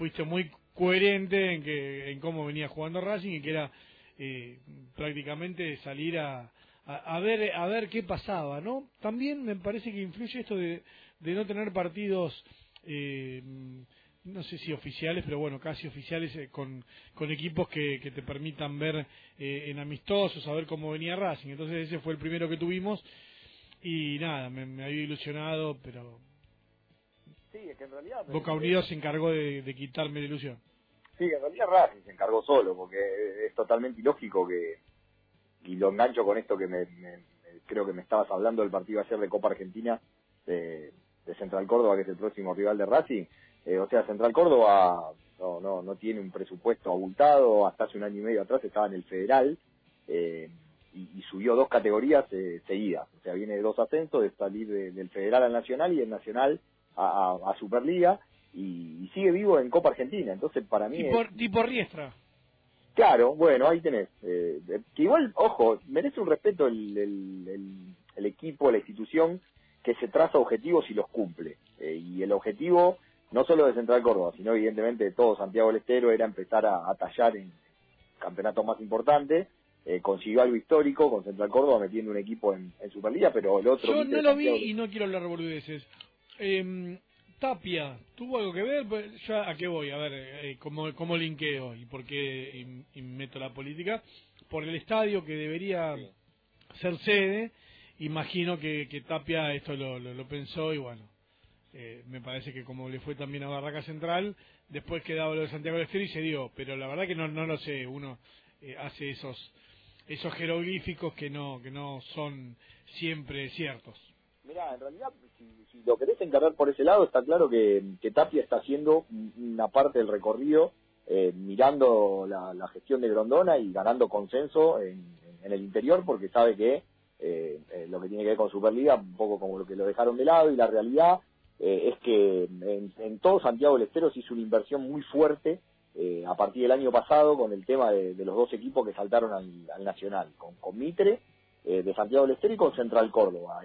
fuiste muy coherente en que en cómo venía jugando Racing y que era eh, prácticamente salir a, a, ver a ver qué pasaba, ¿no? También me parece que influye esto de, de no tener partidos eh, no sé si oficiales, pero bueno, casi oficiales eh, con, con equipos que, que te permitan ver eh, en amistosos, saber cómo venía Racing. Entonces ese fue el primero que tuvimos y nada, me, había ilusionado, pero... Sí, es que en realidad... Boca Unidos se encargó de, quitarme la ilusión. Sí, en realidad Racing se encargó solo, porque es totalmente ilógico que... Y lo engancho con esto que me, creo que me estabas hablando del partido ayer de Copa Argentina de, de Central Córdoba, que es el próximo rival de Racing eh, o sea, Central Córdoba no, no, no tiene un presupuesto abultado, hasta hace un año y medio atrás estaba en el federal eh, y, subió dos categorías eh, seguidas, o sea, viene de dos ascensos, de salir del federal al nacional y del nacional a, Superliga y, sigue vivo en Copa Argentina, entonces para mí... Tipo, tipo Riestra. Claro, bueno, ahí tenés. que igual, ojo, merece un respeto el, el, el, equipo, la institución que se traza objetivos y los cumple. y el objetivo no solo de Central Córdoba, sino evidentemente de todo Santiago del Estero, era empezar a, tallar en campeonatos más importantes. Eh, consiguió algo histórico con Central Córdoba metiendo un equipo en, Superliga, pero el otro... Yo no lo vi y no quiero hablar de boludeces. Em, Tapia, ¿tuvo algo que ver? Pues, ¿Ya a qué voy? A ver, eh, ¿cómo, ¿cómo linkeo y por qué meto la política? Por el estadio que debería ser sede, imagino que, Tapia esto lo pensó y bueno, eh, me parece que como le fue también a Barraca Central, después quedaba lo de Santiago del Estero y se dio, pero la verdad que no, no lo sé, uno eh, hace esos esos jeroglíficos que no que no son siempre ciertos. Mira, en realidad, si, lo querés encargar por ese lado, está claro que, Tapia está haciendo una parte del recorrido eh, mirando la, gestión de Grondona y ganando consenso en, el interior porque sabe que lo que tiene que ver con Superliga, un poco como lo que lo dejaron de lado y la realidad eh, es que en, todo Santiago del Estero se hizo una inversión muy fuerte eh, a partir del año pasado con el tema de, los dos equipos que saltaron al, Nacional, con, Mitre eh, de Santiago del Estero y con Central Córdoba.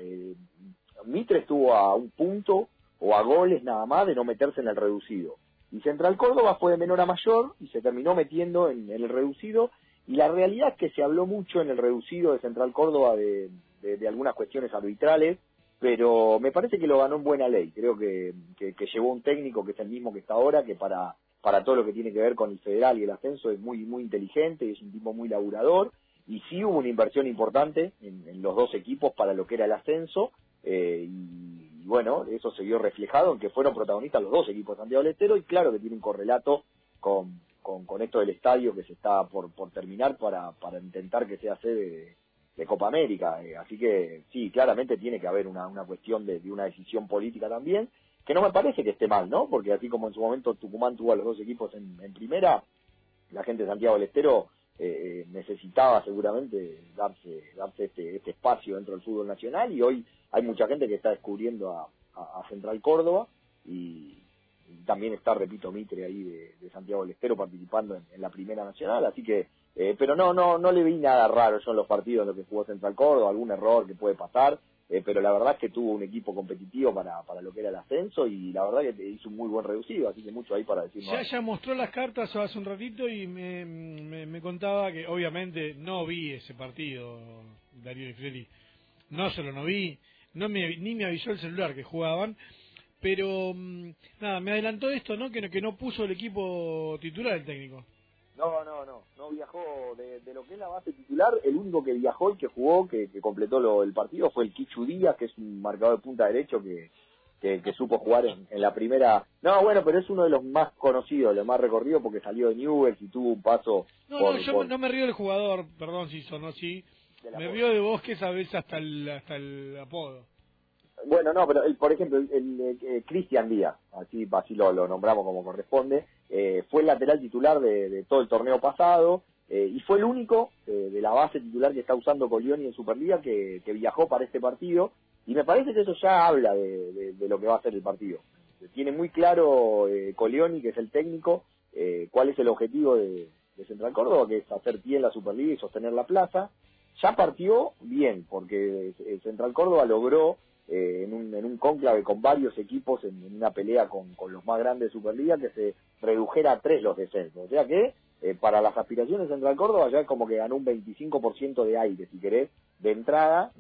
Mitre estuvo a un punto o a goles nada más de no meterse en el reducido. Y Central Córdoba fue de menor a mayor y se terminó metiendo en, el reducido. Y la realidad es que se habló mucho en el reducido de Central Córdoba de algunas cuestiones arbitrales pero me parece que lo ganó en buena ley. Creo que, que, llevó un técnico que es el mismo que está ahora, que para, para todo lo que tiene que ver con el federal y el ascenso es muy, muy inteligente, es un tipo muy laburador, y sí hubo una inversión importante en, los dos equipos para lo que era el ascenso, eh, y, bueno, eso se vio reflejado en que fueron protagonistas los dos equipos de Santiago del Estero, y claro que tiene un correlato con, con, esto del estadio que se está por, por terminar para, para intentar que sea sede de Copa América. Eh, así que sí, claramente tiene que haber una, una cuestión de, una decisión política también, que no me parece que esté mal, ¿no? Porque así como en su momento Tucumán tuvo a los dos equipos en, primera, la gente de Santiago del Estero eh, eh, necesitaba seguramente darse, darse este, este espacio dentro del fútbol nacional y hoy hay mucha gente que está descubriendo a, Central Córdoba y, también está, repito, Mitre ahí de, Santiago del Estero participando en la primera nacional, así que eh, pero no, no, no le vi nada raro yo en los partidos en los que jugó Central Córdoba, algún error que puede pasar, eh, pero la verdad es que tuvo un equipo competitivo para, para lo que era el ascenso y la verdad que hizo un muy buen reducido, así que mucho ahí para decir. Ya, ya mostró las cartas hace un ratito y me, me, contaba que obviamente no vi ese partido, Darío Freddy, no solo no vi, no me, ni me avisó el celular que jugaban, pero mm, nada, me adelantó esto, ¿no? Que, que no puso el equipo titular el técnico. No, no, no, no viajó de, lo que es la base titular. El único que viajó y que jugó, que, completó lo, el partido, fue el Kichu Díaz, que es un marcador de punta derecho que, que, supo jugar en, la primera. No, bueno, pero es uno de los más conocidos, los más recorridos, porque salió de Newell's y tuvo un paso. No, no, yo no me río del jugador, perdón si sonó así. Me río de vos, que veces hasta el, hasta el apodo. Bueno, no, pero el, por ejemplo, el, eh, Cristian Díaz, así, así lo, nombramos como corresponde, eh, fue el lateral titular de, todo el torneo pasado eh, y fue el único de la base titular que está usando Colioni en Superliga que, viajó para este partido y me parece que eso ya habla de, lo que va a ser el partido. Tiene muy claro Colioni, que es el técnico, cuál es el objetivo de, Central Córdoba, que es hacer pie en la Superliga y sostener la plaza. Ya partió bien, porque Central Córdoba logró eh, en, un, en un cónclave con varios equipos en, una pelea con, con, los más grandes de Superliga que se redujera a tres los descensos. O sea que eh, para las aspiraciones de Central Córdoba ya es como que ganó un 25% de aire, si querés, de entrada.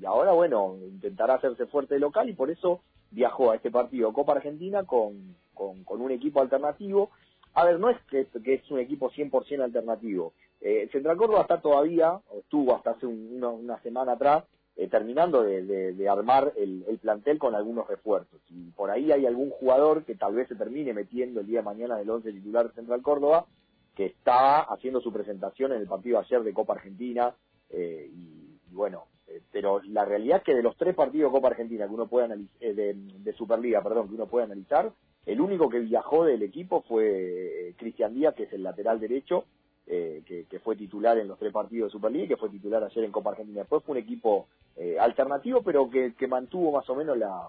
y ahora, bueno, intentará hacerse fuerte local y por eso viajó a este partido Copa Argentina con, con, un equipo alternativo. A ver, no es que, que es un equipo 100% alternativo. Eh, Central Córdoba está todavía, o estuvo hasta hace una semana atrás, eh, terminando de, armar el, plantel con algunos refuerzos. Y por ahí hay algún jugador que tal vez se termine metiendo el día de mañana del 11 titular Central Córdoba, que está haciendo su presentación en el partido ayer de Copa Argentina. Eh, y, bueno, eh, pero la realidad es que de los tres partidos de Copa Argentina que uno puede analizar, de, Superliga, perdón, que uno puede analizar, el único que viajó del equipo fue Cristian Díaz, que es el lateral derecho, eh, que, fue titular en los tres partidos de Superliga y que fue titular ayer en Copa Argentina. Después fue un equipo eh, alternativo, pero que, mantuvo más o menos la,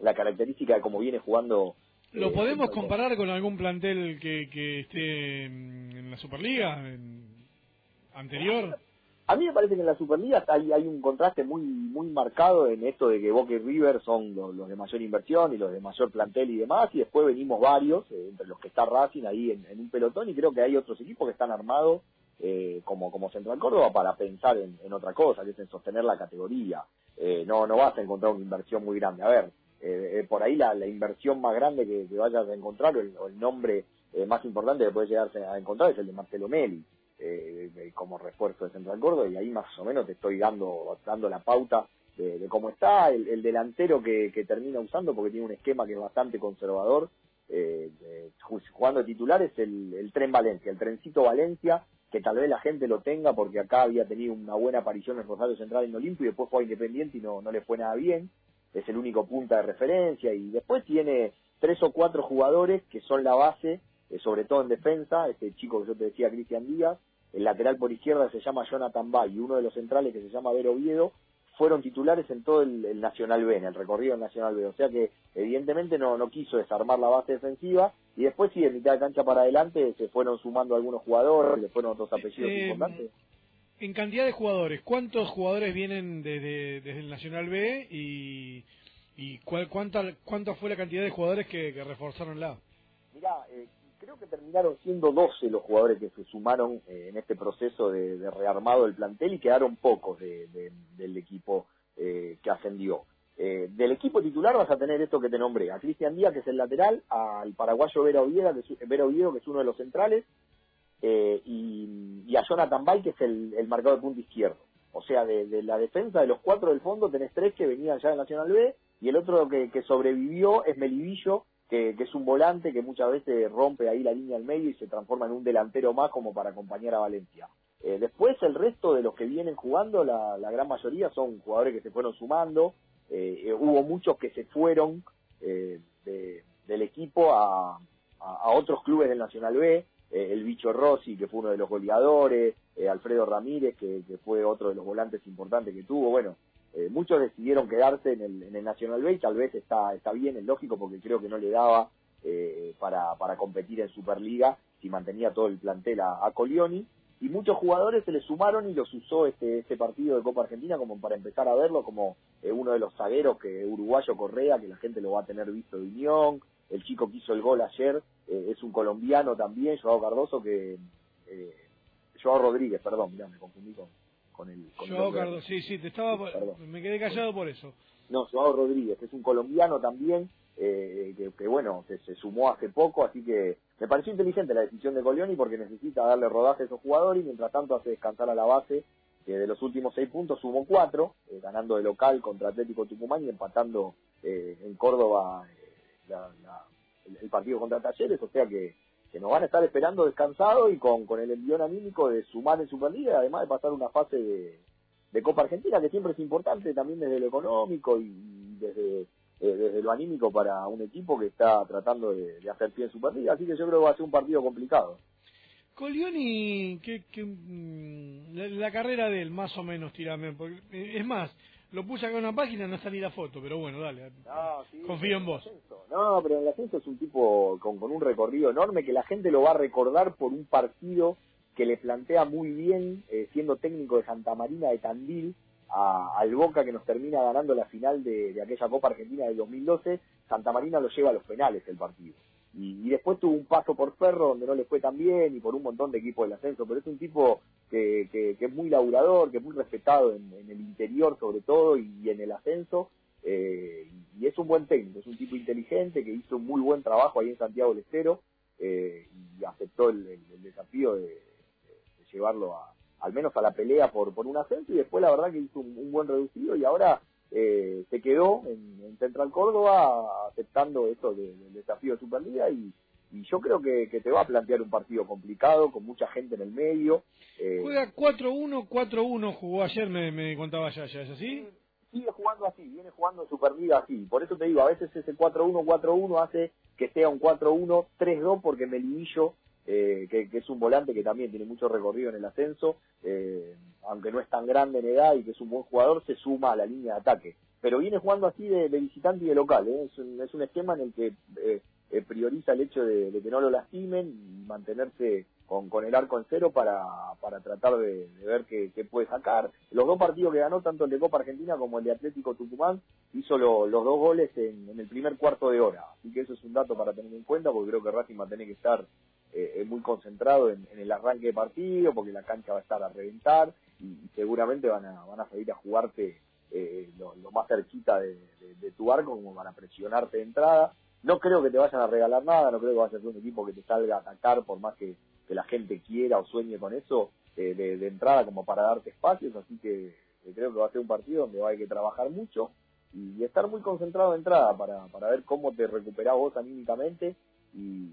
la característica de cómo viene jugando. ¿Lo eh, podemos comparar con algún plantel que, que esté en la Superliga anterior? A mí me parece que en la Superliga hay, un contraste muy muy marcado en esto de que Boca y River son los, de mayor inversión y los de mayor plantel y demás, y después venimos varios, eh, entre los que está Racing ahí en, un pelotón, y creo que hay otros equipos que están armados eh, como, como Central Córdoba para pensar en, otra cosa, que es en sostener la categoría. Eh, no, no vas a encontrar una inversión muy grande. A ver, por ahí la, inversión más grande que, vayas a encontrar, o el, nombre más importante que puedes llegar a encontrar es el de Marcelo Meli eh, como refuerzo de Central Córdoba y ahí más o menos te estoy dando, dando la pauta de, cómo está. El, delantero que, termina usando porque tiene un esquema que es bastante conservador eh, jugando de titular es el, tren Valencia, el trencito Valencia que tal vez la gente lo tenga porque acá había tenido una buena aparición en Rosario Central en Olimpio y después fue a Independiente y no, no le fue nada bien, es el único punta de referencia y después tiene tres o cuatro jugadores que son la base, eh, sobre todo en defensa, este chico que yo te decía, Cristian Díaz, el lateral por izquierda se llama Jonathan Bay y uno de los centrales que se llama Vero Oviedo fueron titulares en todo el, Nacional B, en el recorrido del Nacional B. O sea que evidentemente no, no quiso desarmar la base defensiva y después sí, en mitad de cancha para adelante se fueron sumando algunos jugadores, le fueron otros apellidos eh, importantes. En cantidad de jugadores, ¿cuántos jugadores vienen desde, desde el Nacional B y, y cuál, cuánta, cuánta fue la cantidad de jugadores que, reforzaron la? Mirá, eh, creo que terminaron siendo 12 los jugadores que se sumaron eh, en este proceso de, rearmado del plantel y quedaron pocos del equipo eh, que ascendió. Eh, del equipo titular vas a tener esto que te nombré, a Cristian Díaz, que es el lateral, al paraguayo Vera Oviedo, que es, Vera Oviedo, que es uno de los centrales, y, a Jonathan Bay, que es el, el marcador de punto izquierdo. O sea, de, la defensa de los cuatro del fondo tenés tres que venían ya de Nacional B, y el otro que, que sobrevivió es Melivillo, que, es un volante que muchas veces rompe ahí la línea al medio y se transforma en un delantero más como para acompañar a Valencia. Eh, después el resto de los que vienen jugando, la, gran mayoría son jugadores que se fueron sumando, eh, eh, hubo muchos que se fueron del equipo a, otros clubes del Nacional B, el bicho Rossi, que fue uno de los goleadores, Alfredo Ramírez, que, que, fue otro de los volantes importantes que tuvo, bueno, eh, muchos decidieron quedarse en el, en el Nacional B y tal vez está, está bien, es lógico porque creo que no le daba eh, para, para competir en Superliga si mantenía todo el plantel a, a, Colioni. Y muchos jugadores se le sumaron y los usó este, este partido de Copa Argentina como para empezar a verlo como eh, uno de los zagueros que uruguayo Correa, que la gente lo va a tener visto de Unión. El chico que hizo el gol ayer es un colombiano también, Joao Cardoso, que... Joao Rodríguez, perdón, mirá, me confundí con, con el... Con sí, sí, te estaba, me quedé callado por eso. No, Joao Rodríguez, que es un colombiano también, eh, que, bueno, se, se, sumó hace poco, así que me pareció inteligente la decisión de Colioni porque necesita darle rodaje a esos jugadores y mientras tanto hace descansar a la base, que de los últimos seis puntos sumó cuatro, eh, ganando de local contra Atlético Tucumán y empatando eh, en Córdoba el, partido contra Talleres, o sea que que nos van a estar esperando descansados y con, con el envión anímico de sumar en Superliga, además de pasar una fase de, de Copa Argentina, que siempre es importante también desde lo económico y desde, eh, desde lo anímico para un equipo que está tratando de, hacer pie en Superliga, así que yo creo que va a ser un partido complicado. Colioni, que, que mm, la, carrera de él, más o menos, tirame, porque, es más, lo puse acá en una página, no salí la foto, pero bueno, dale. confío en vos. No, pero el ascenso es un tipo con, con un recorrido enorme que la gente lo va a recordar por un partido que le plantea muy bien, eh, siendo técnico de Santa Marina de Tandil, al Boca que nos termina ganando la final de, aquella Copa Argentina del 2012, Santa Marina lo lleva a los penales el partido. Y, después tuvo un paso por Ferro donde no le fue tan bien y por un montón de equipos del ascenso, pero es un tipo que, que, es muy laburador, que es muy respetado en, el interior sobre todo y, en el ascenso. Eh, y es un buen técnico, es un tipo inteligente que hizo un muy buen trabajo ahí en Santiago del Estero eh, y aceptó el, desafío de, llevarlo a, al menos a la pelea por, un ascenso y después la verdad que hizo un buen reducido y ahora eh, se quedó en, Central Córdoba aceptando esto del desafío de Superliga y, y yo creo que, te va a plantear un partido complicado, con mucha gente en el medio. Eh, Juega 4-1, 4-1, jugó ayer, me, me contaba ¿ya es así? Sigue jugando así, viene jugando Superliga así. Por eso te digo, a veces ese 4-1, 4-1 hace que sea un 4-1, 3-2, porque Melillo eh, que, es un volante que también tiene mucho recorrido en el ascenso, eh, aunque no es tan grande en edad y que es un buen jugador, se suma a la línea de ataque. Pero viene jugando así de, visitante y de local, ¿eh? es, un, es un esquema en el que prioriza el hecho de, que no lo lastimen y mantenerse con, con el arco en cero para, para tratar de, ver qué, puede sacar. Los dos partidos que ganó, tanto el de Copa Argentina como el de Atlético Tucumán, hizo los dos goles en, en, el primer cuarto de hora. Así que eso es un dato para tener en cuenta, porque creo que Racing va a tener que estar eh, muy concentrado en, el arranque de partido, porque la cancha va a estar a reventar y, seguramente van a, van a salir a jugarte eh, lo, más cerquita de, tu arco, como van a presionarte de entrada. No creo que te vayan a regalar nada, no creo que vaya a ser un equipo que te salga a atacar por más que, la gente quiera o sueñe con eso eh, de, entrada como para darte espacios, así que, creo que va a ser un partido donde va a haber que trabajar mucho y, estar muy concentrado de entrada para, para ver cómo te recuperás vos anímicamente y,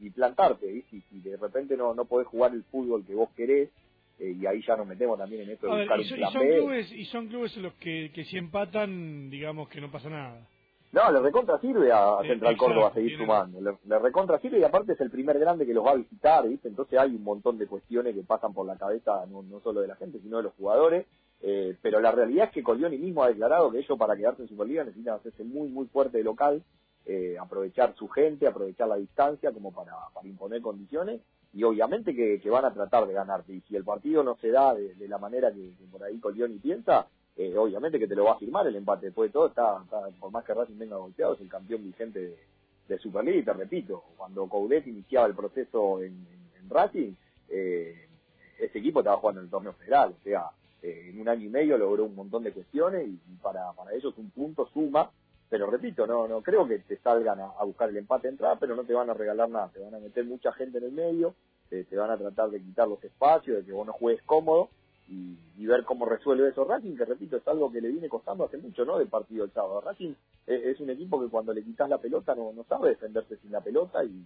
y plantarte, y Si, de repente no, no podés jugar el fútbol que vos querés, eh, y ahí ya nos metemos también en esto de buscar y, son, clubes, y son clubes en los que, que si empatan, digamos que no pasa nada. No, le recontra sirve a eh, Central Córdoba seguir sumando. Le, recontra sirve y aparte es el primer grande que los va a visitar, ¿viste? Entonces hay un montón de cuestiones que pasan por la cabeza no, no solo de la gente, sino de los jugadores. Eh, pero la realidad es que Colioni mismo ha declarado que ellos para quedarse en Superliga necesitan hacerse muy, muy fuerte de local eh, aprovechar su gente, aprovechar la distancia como para, imponer condiciones y obviamente que, van a tratar de ganarte. Y si el partido no se da de, la manera que, por ahí Colioni piensa, eh, obviamente que te lo va a firmar el empate. Después de todo, está, por más que Racing venga golpeado, es el campeón vigente de, de Superliga. Y te repito, cuando Coudet iniciaba el proceso en, Racing, eh, ese equipo estaba jugando en el torneo federal. O sea, en un año y medio logró un montón de cuestiones y, para, para ellos un punto suma pero repito, no no creo que te salgan a, buscar el empate entrada, pero no te van a regalar nada, te van a meter mucha gente en el medio, te, van a tratar de quitar los espacios, de que vos no juegues cómodo y, ver cómo resuelve eso Racing, que repito, es algo que le viene costando hace mucho, ¿no? Del partido del sábado. Racing es, un equipo que cuando le quitas la pelota no, no sabe defenderse sin la pelota y,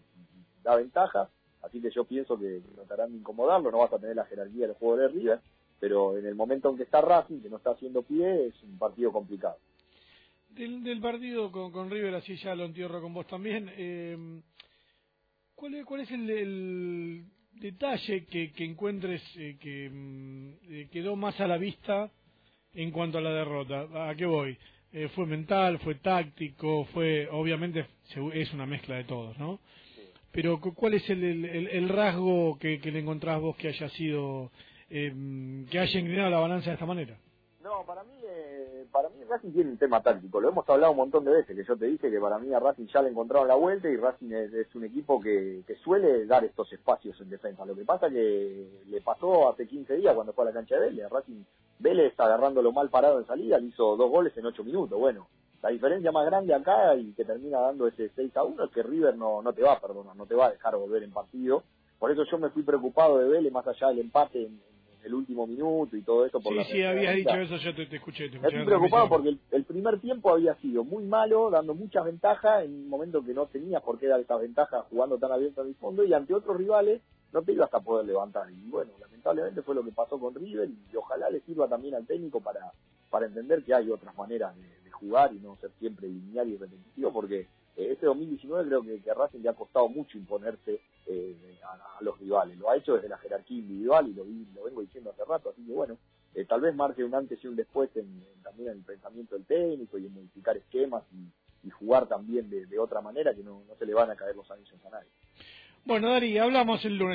da ventaja, así que yo pienso que tratarán de incomodarlo, no vas a tener la jerarquía del juego de River, pero en el momento en que está Racing, que no está haciendo pie, es un partido complicado. Del, partido con, con, River, así ya lo entierro con vos también. Eh, ¿cuál, es, ¿Cuál es el, detalle que, que encuentres eh, que mm, eh, quedó más a la vista en cuanto a la derrota? ¿A qué voy? ¿Fue mental? ¿Fue táctico? fue Obviamente es una mezcla de todos, ¿no? Pero ¿cuál es el, el, el rasgo que, que, le encontrás vos que haya sido, que haya inclinado la balanza de esta manera? No, para mí para mí Racing tiene un tema táctico, lo hemos hablado un montón de veces, que yo te dije que para mí a Racing ya le encontraron la vuelta y Racing es, un equipo que, suele dar estos espacios en defensa. Lo que pasa que le pasó hace 15 días cuando fue a la cancha de Vélez, Racing Vélez está agarrándolo mal parado en salida, le hizo dos goles en ocho minutos, bueno. La diferencia más grande acá y que termina dando ese 6 a 1 es que River no, no te va a perdonar, no te va a dejar volver en partido. Por eso yo me fui preocupado de Vélez, más allá del empate en, el último minuto y todo eso. Por sí, sí, habías dicho eso, yo te, escuché. Te Estoy preocupado porque el, primer tiempo había sido muy malo, dando muchas ventajas en un momento que no tenías por qué dar esas ventajas jugando tan abierto en el fondo y ante otros rivales no te ibas a poder levantar. Y bueno, lamentablemente fue lo que pasó con River y ojalá le sirva también al técnico para, para entender que hay otras maneras de, jugar y no ser siempre lineal y repetitivo porque este 2019 creo que, a Racing le ha costado mucho imponerse eh, a, los rivales. Lo ha hecho desde la jerarquía individual y lo, lo vengo diciendo hace rato, así que bueno, eh, tal vez marque un antes y un después en, también en el pensamiento del técnico y en modificar esquemas y, jugar también de, otra manera que no, no se le van a caer los anillos a nadie. Bueno, Dari, hablamos el lunes.